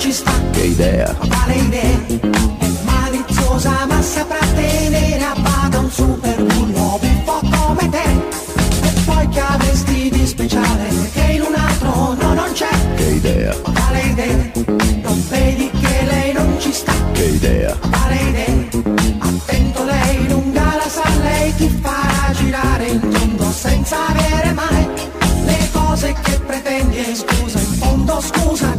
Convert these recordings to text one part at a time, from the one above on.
Ci sta? che idea, Quale idea? È maliziosa ma saprà tenere a bada un super bullo un po' come te. E poi che avresti di speciale che in un altro no non c'è? che idea, Quale idea? Non vedi che lei non ci sta? che idea, Quale idea? Attento lei lunga la sa, lei ti farà girare in tondo senza avere mai le cose che pretendi e scusa, in fondo scusa,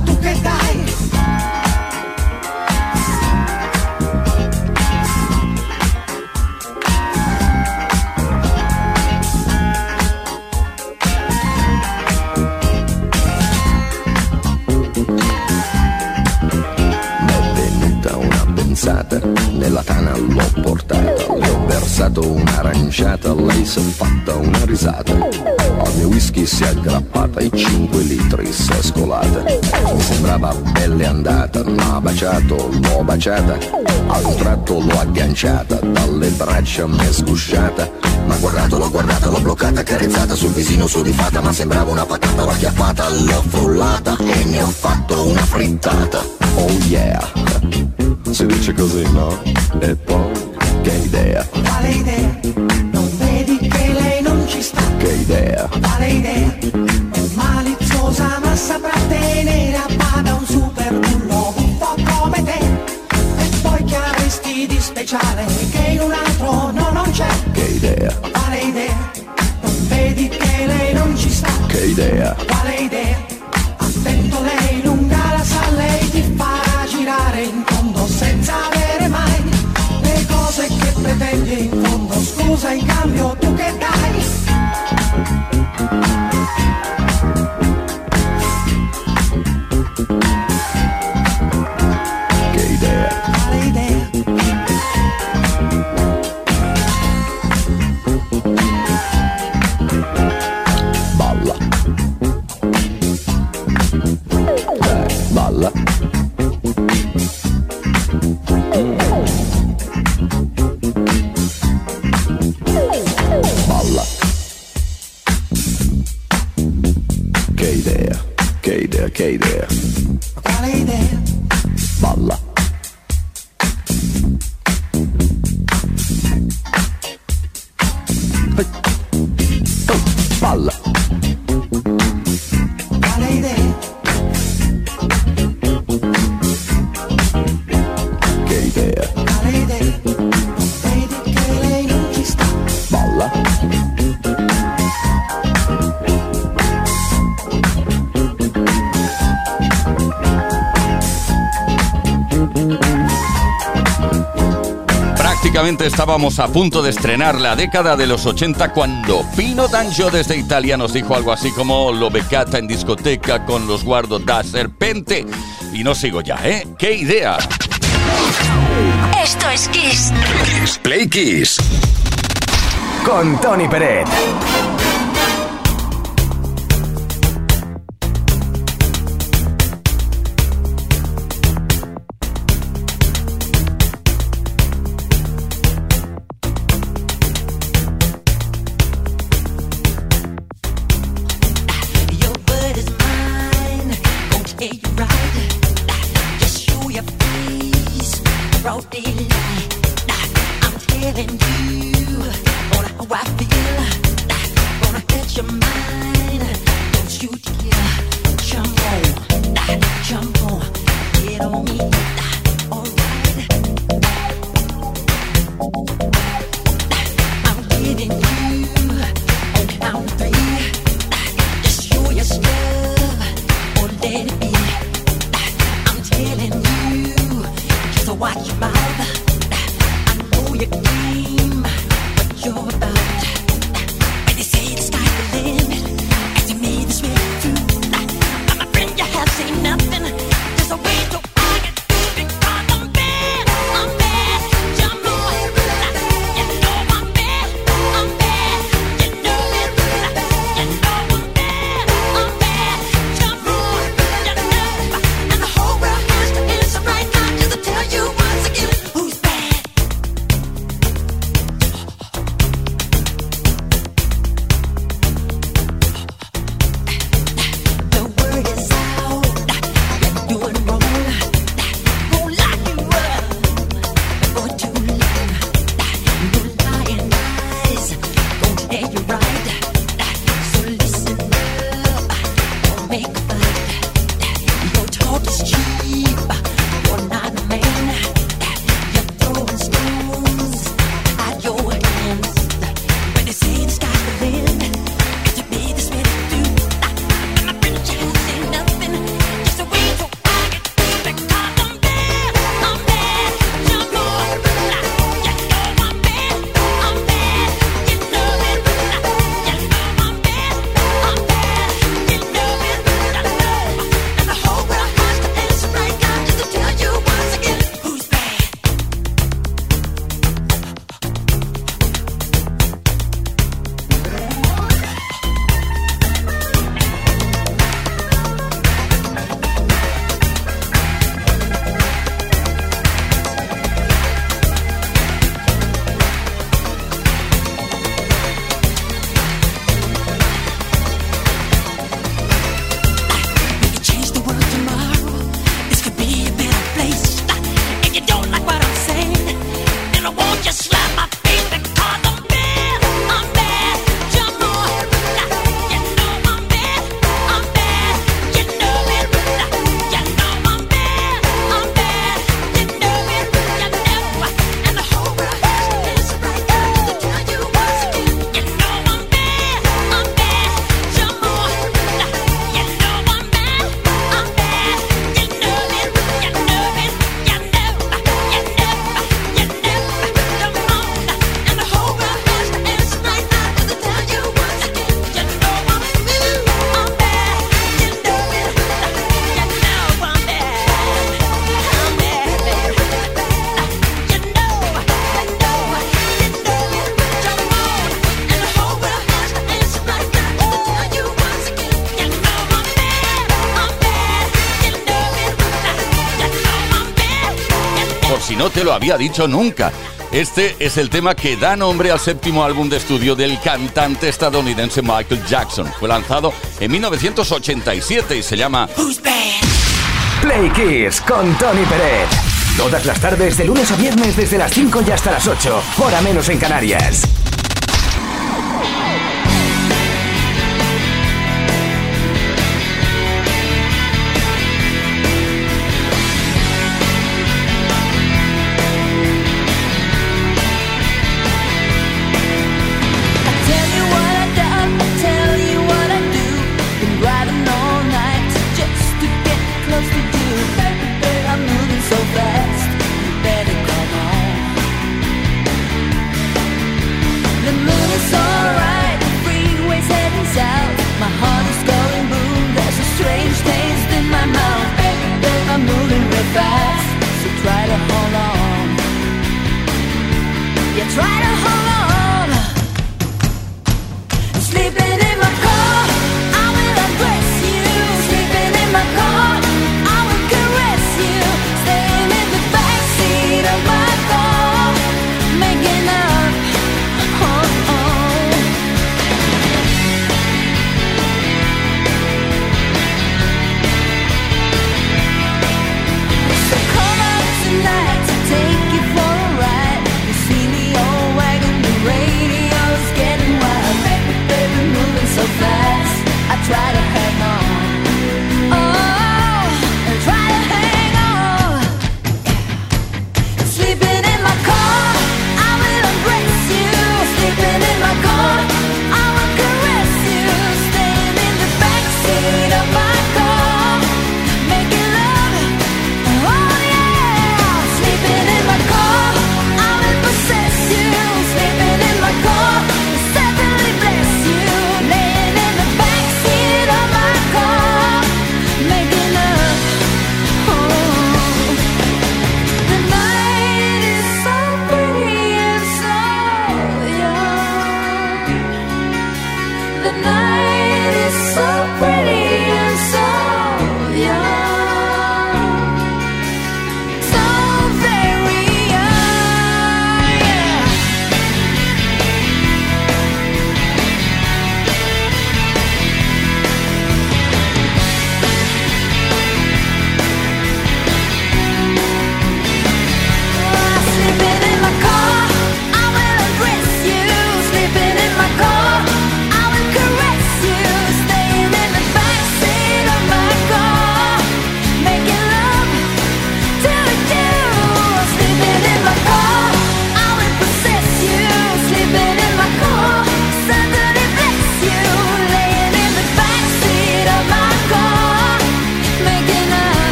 nella tana l'ho portata, le ho versato un'aranciata, lei si è fatta una risata. Al mio whisky si è aggrappata e 5 litri si è scolata. Mi sembrava belle andata, ma baciato, l'ho baciata, a un tratto l'ho agganciata, dalle braccia mi è sgusciata. Ma guardato, l'ho guardata, l'ho bloccata, carezzata sul visino sudifata, ma sembrava una patata, l'ho acchiappata, l'ho frullata e ne ho fatto una frittata. Oh yeah, si dice così, no? E poi, che idea, Quale idea? Non vedi che lei non ci sta? che idea, Quale idea? È maliziosa ma saprà tenere a bada un super bullo un po' come te. E poi che avresti di speciale che in un altro no non c'è? che idea, Quale idea? Non vedi che lei non ci sta? che idea? In cambio tu che Hey there. Estábamos a punto de estrenar la década de los 80 cuando Pino D'Angio desde Italia nos dijo algo así como lo beccata en discoteca con los guardos da serpente. Y no sigo ya, ¿eh? ¡Qué idea! Esto es Kiss. Kiss Play Kiss. Con Tony Peret. I no te lo había dicho nunca. Este es el tema que da nombre al séptimo álbum de estudio del cantante estadounidense Michael Jackson. Fue lanzado en 1987 y se llama Play Kiss con Tony Pérez. Todas las tardes, de lunes a viernes, desde las 5 y hasta las 8, hora menos en Canarias.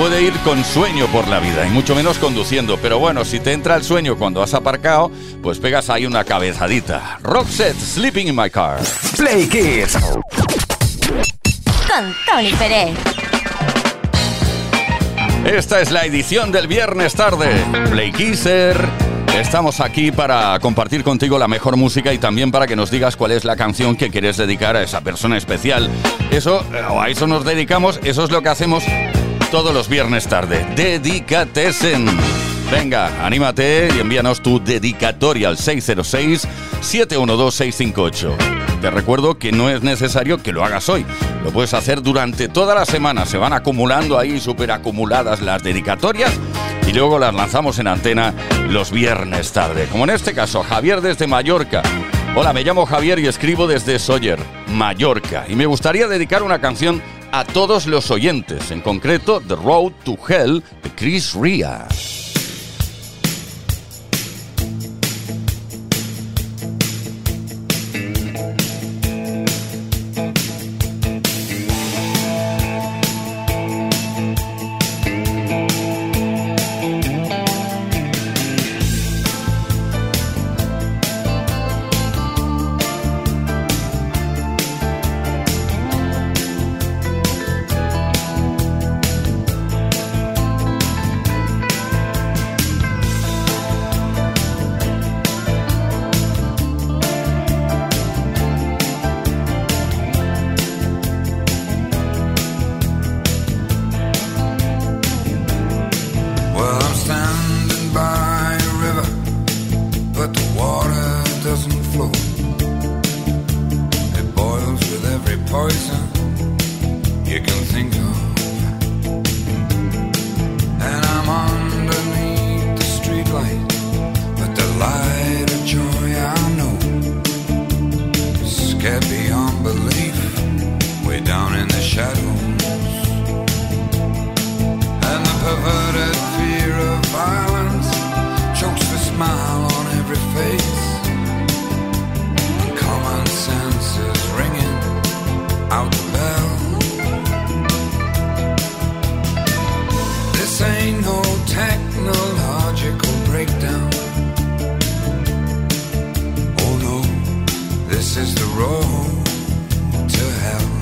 Puede ir con sueño por la vida, y mucho menos conduciendo. Pero bueno, si te entra el sueño cuando has aparcado, pues pegas ahí una cabezadita. Roxette, Sleeping in My Car. Play Kiss. Con Tony Pérez. Esta es la edición del viernes tarde. Play Kisser. Estamos aquí para compartir contigo la mejor música y también para que nos digas cuál es la canción que quieres dedicar a esa persona especial. Eso, eh, o a eso nos dedicamos, eso es lo que hacemos todos los viernes tarde. Dedicatesen. Venga, anímate y envíanos tu dedicatoria al 606-712-658. Te recuerdo que no es necesario que lo hagas hoy. Lo puedes hacer durante toda la semana. Se van acumulando ahí, súper acumuladas las dedicatorias y luego las lanzamos en antena los viernes tarde. Como en este caso, Javier desde Mallorca. Hola, me llamo Javier y escribo desde Sawyer, Mallorca. Y me gustaría dedicar una canción a todos los oyentes, en concreto The Road to Hell de Chris Ria. This is the road to hell.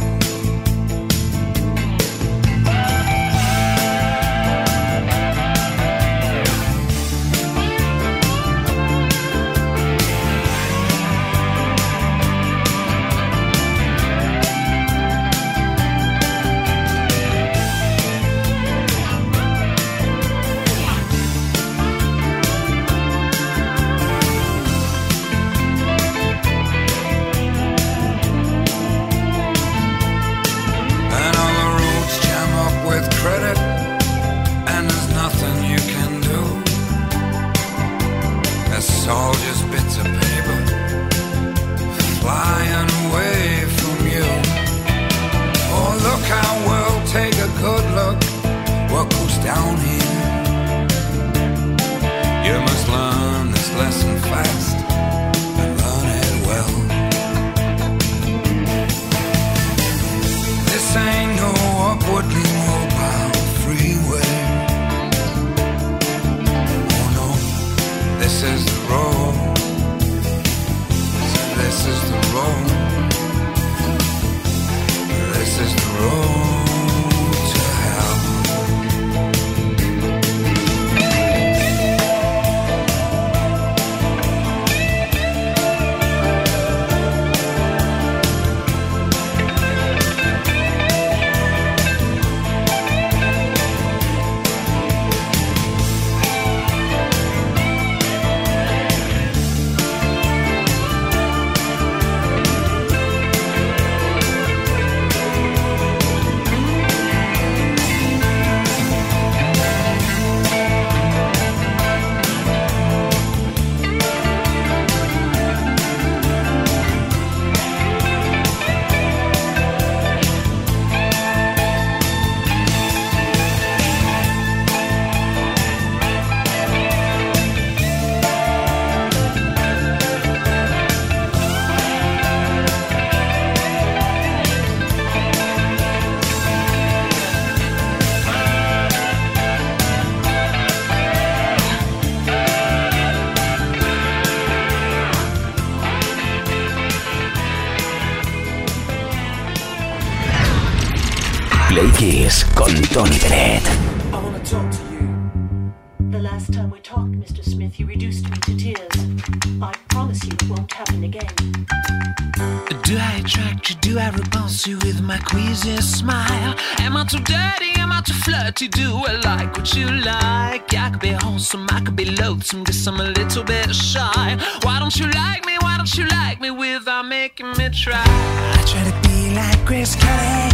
lonesome, I could be loathsome, guess I'm a little bit shy. Why don't you like me? Why don't you like me without making me try? I try to be like Grace Kelly,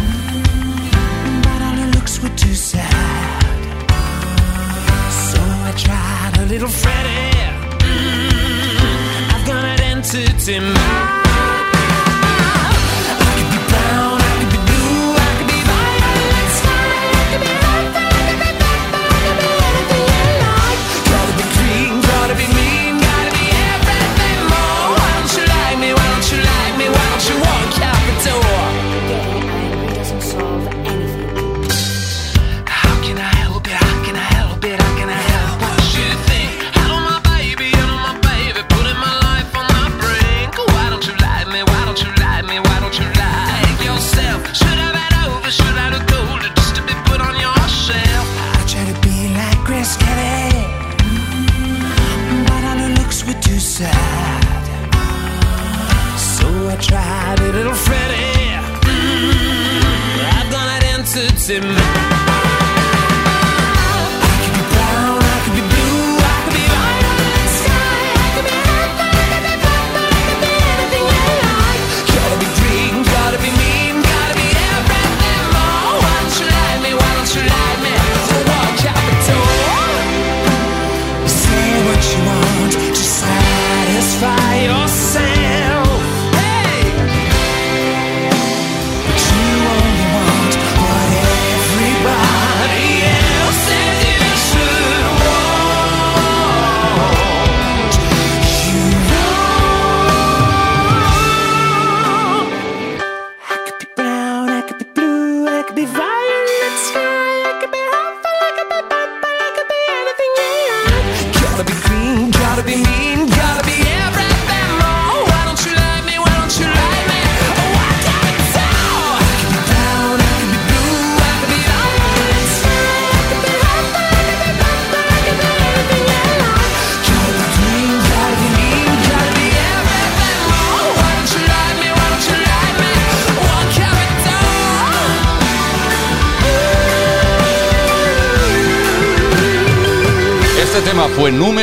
mm, but all her looks were too sad. So I tried a little Freddy. Mm, I've got an entity mind.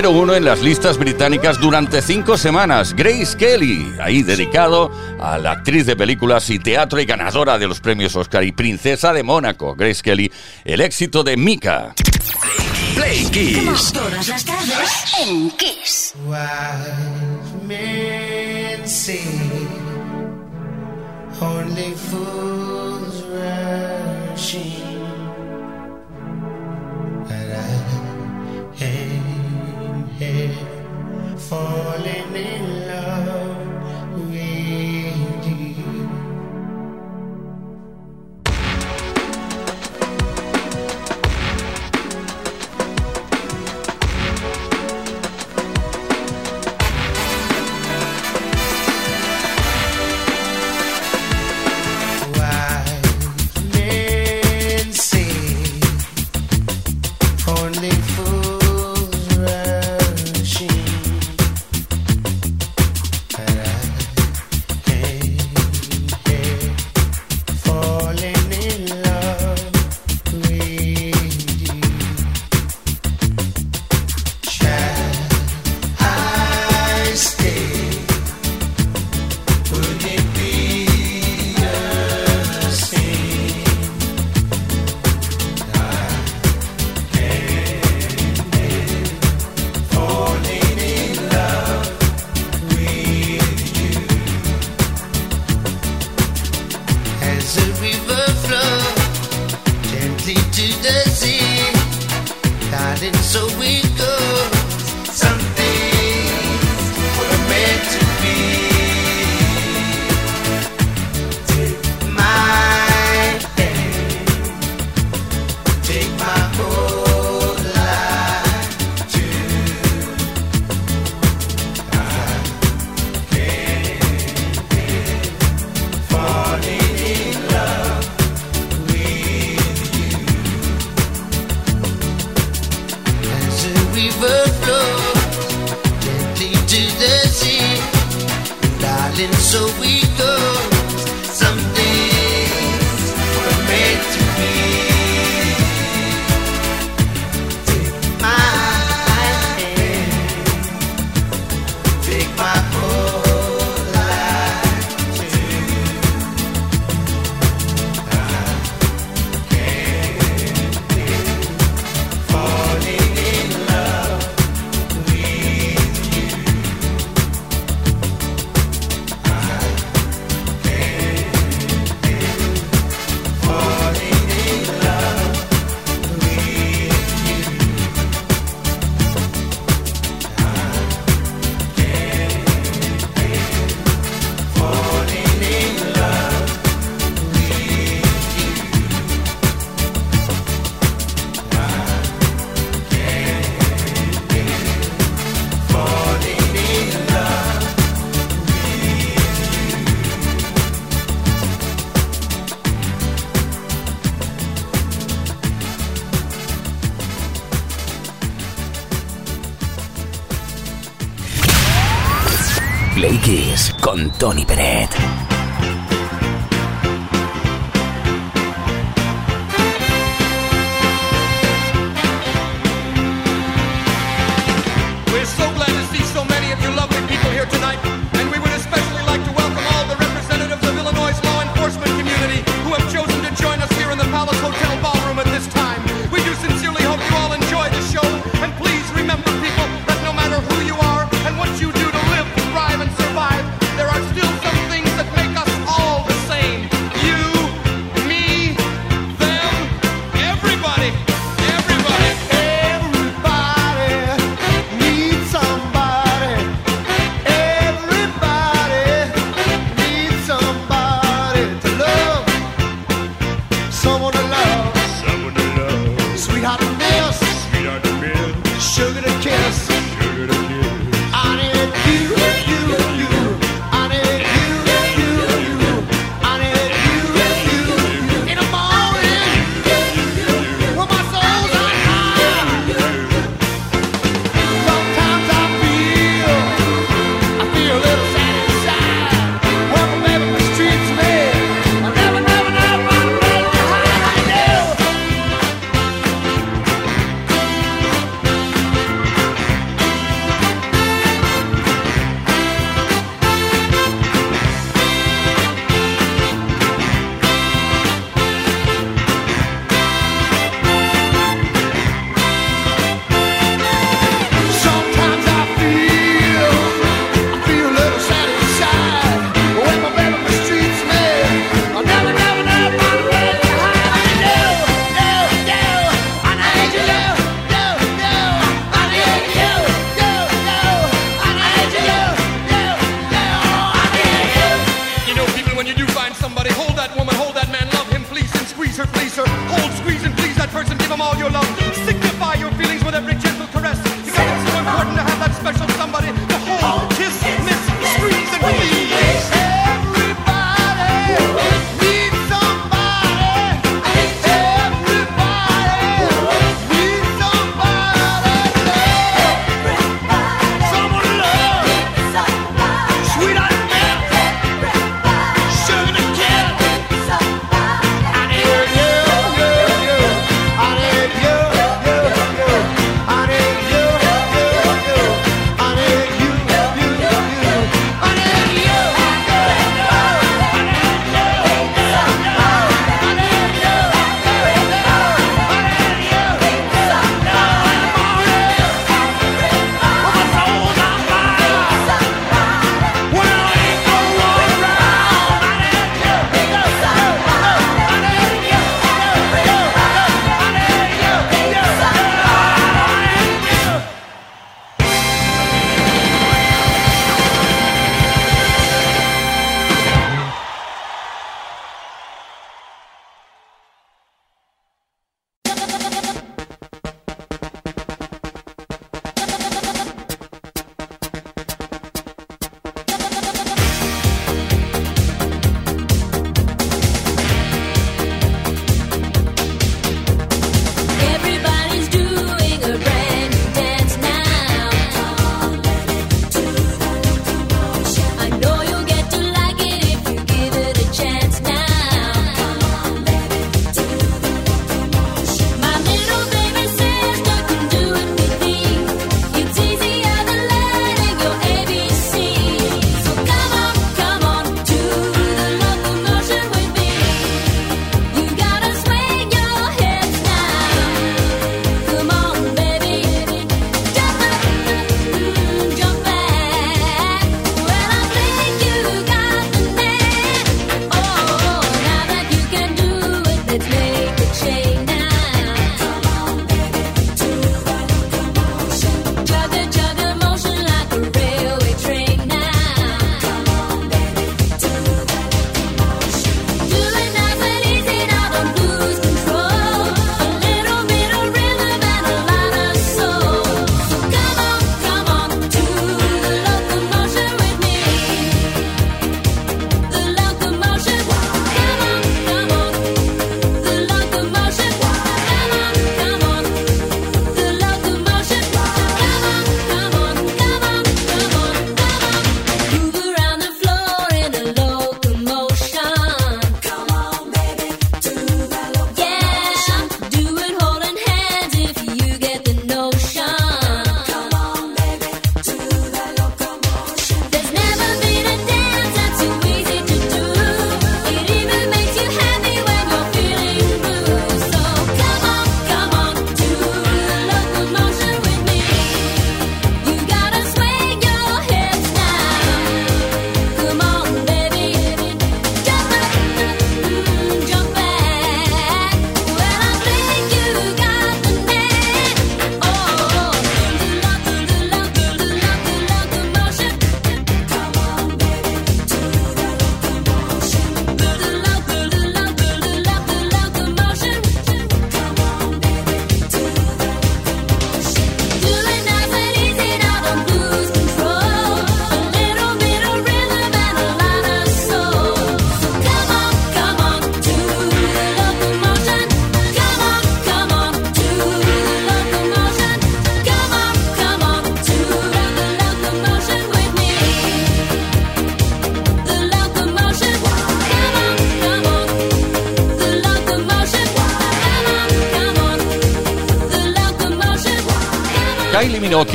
número uno en las listas británicas durante cinco semanas, Grace Kelly, ahí dedicado a la actriz de películas y teatro y ganadora de los premios Oscar y princesa de Mónaco, Grace Kelly, el éxito de Mika. Play Kiss. Todas las en Kiss. falling in love.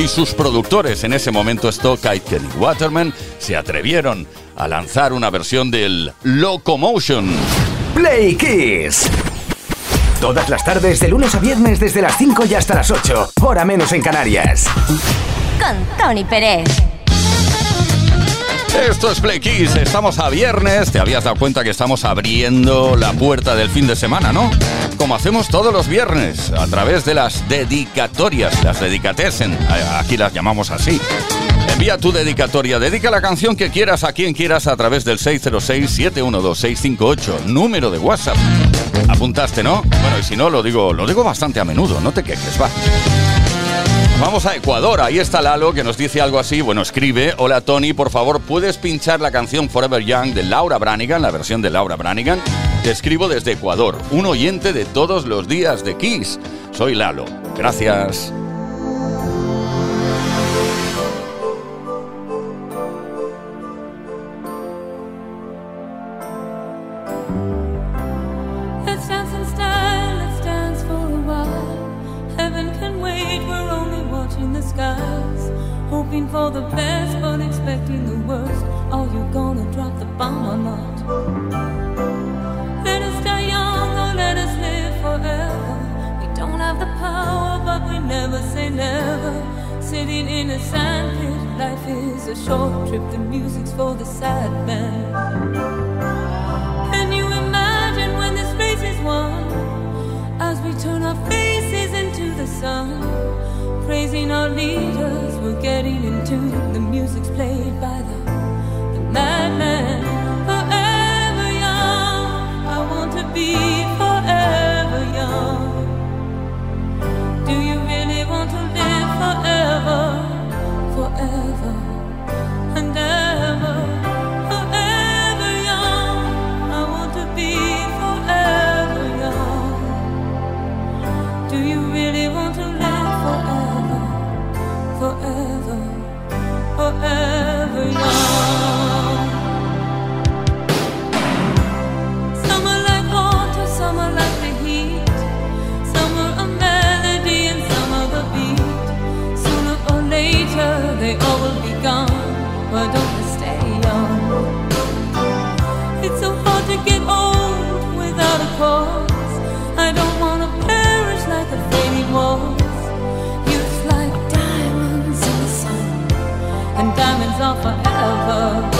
Y sus productores, en ese momento Stock y Kenny Waterman, se atrevieron a lanzar una versión del Locomotion. Play Kiss. Todas las tardes, de lunes a viernes, desde las 5 y hasta las 8. Hora menos en Canarias. Con Tony Pérez. Esto es Play Kiss, estamos a viernes, te habías dado cuenta que estamos abriendo la puerta del fin de semana, ¿no? Como hacemos todos los viernes, a través de las dedicatorias, las dedicatesen, aquí las llamamos así. Envía tu dedicatoria, dedica la canción que quieras a quien quieras a través del 606-712-658, número de WhatsApp. Apuntaste, ¿no? Bueno, y si no, lo digo, lo digo bastante a menudo, no te quejes, va. Vamos a Ecuador, ahí está Lalo que nos dice algo así, bueno, escribe, hola Tony, por favor, ¿puedes pinchar la canción Forever Young de Laura Branigan, la versión de Laura Branigan? Te escribo desde Ecuador, un oyente de todos los días de Kiss. Soy Lalo, gracias. Don't we stay young? It's so hard to get old without a cause. I don't want to perish like the fading walls. Youth like diamonds in the sun, and diamonds are forever.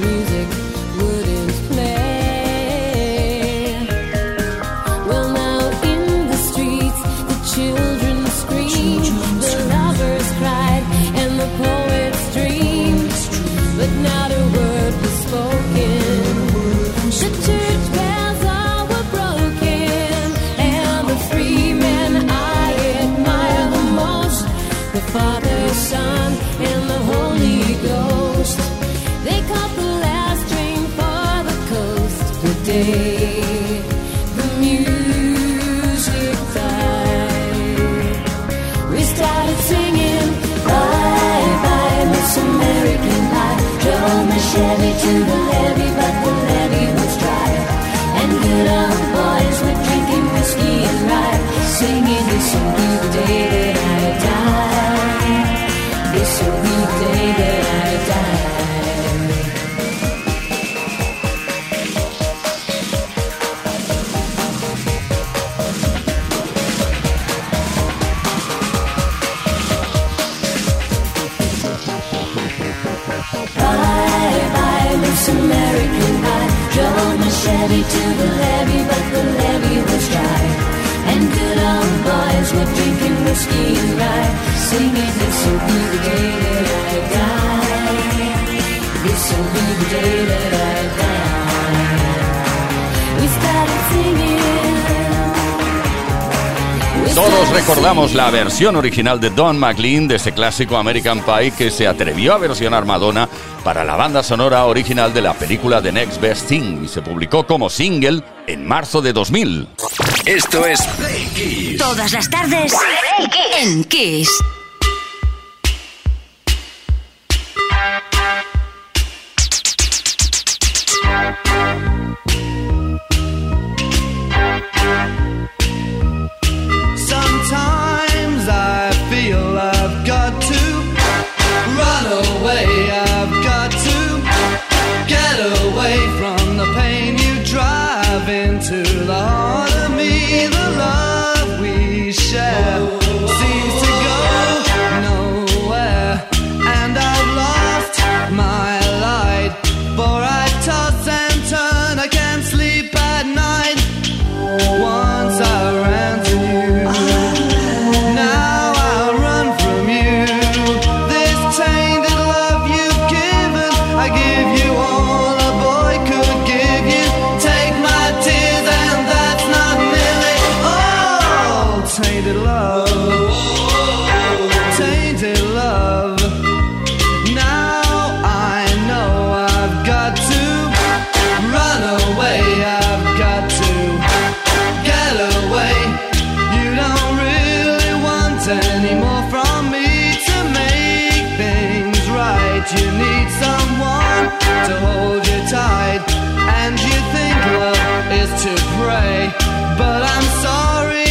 music. Todos recordamos la versión original de Don McLean de ese clásico American Pie que se atrevió a versionar Madonna para la banda sonora original de la película The Next Best Thing y se publicó como single en marzo de 2000. Esto es Play Kiss. Todas las tardes en Kiss. you need someone to hold you tight, and you think love is to pray, but I'm sorry.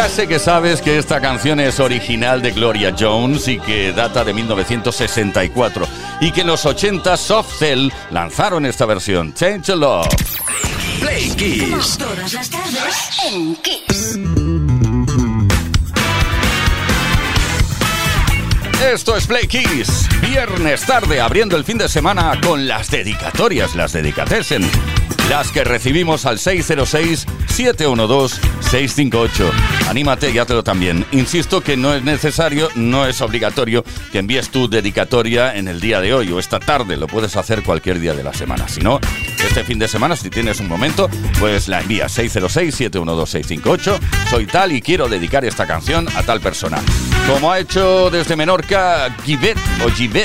Ya sé que sabes que esta canción es original de Gloria Jones y que data de 1964 y que en los 80 Soft Cell lanzaron esta versión, Change the Love. Play Kiss. Todas las tardes en Kiss. Esto es Play Kiss, viernes tarde abriendo el fin de semana con las dedicatorias, las dedicatesen, las que recibimos al 606-712-658. Anímate y házelo también. Insisto que no es necesario, no es obligatorio que envíes tu dedicatoria en el día de hoy o esta tarde, lo puedes hacer cualquier día de la semana. Si no, este fin de semana, si tienes un momento, pues la envías 606-712-658. Soy tal y quiero dedicar esta canción a tal persona. Como ha hecho desde Menorca Givet o Givet.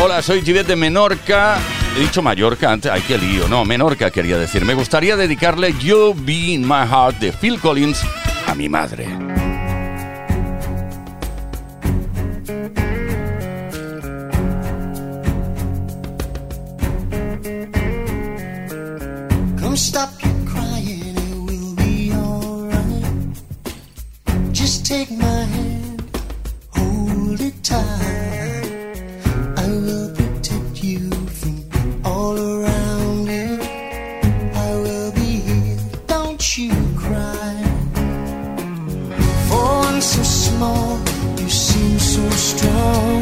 Hola, soy Givet de Menorca. He dicho Mallorca antes, ay qué lío. No, Menorca quería decir. Me gustaría dedicarle You Be in My Heart de Phil Collins a mi madre. Come stop your crying, it will be alright. Just take my hand, hold it tight. So strong.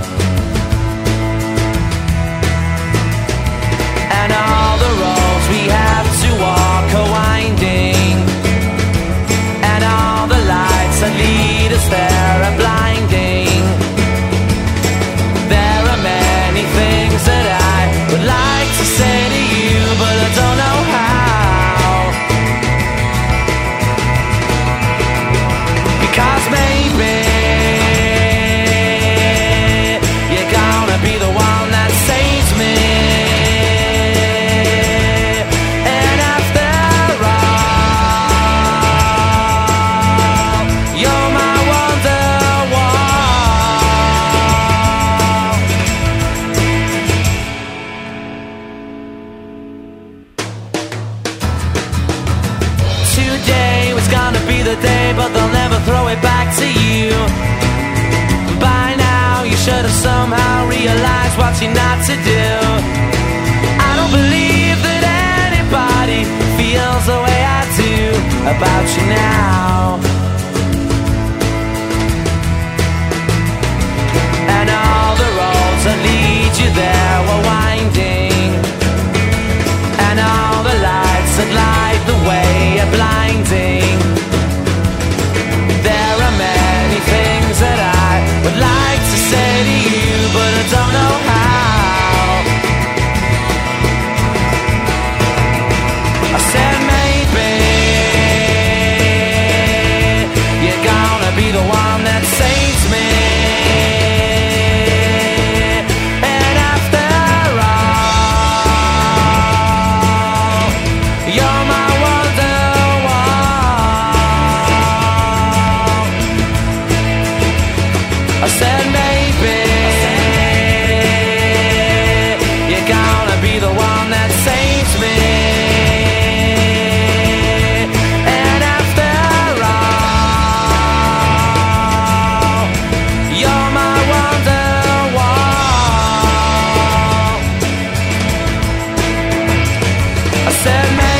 You're not to do. I don't believe that anybody feels the way I do about you now. And all the roads that lead you there I said,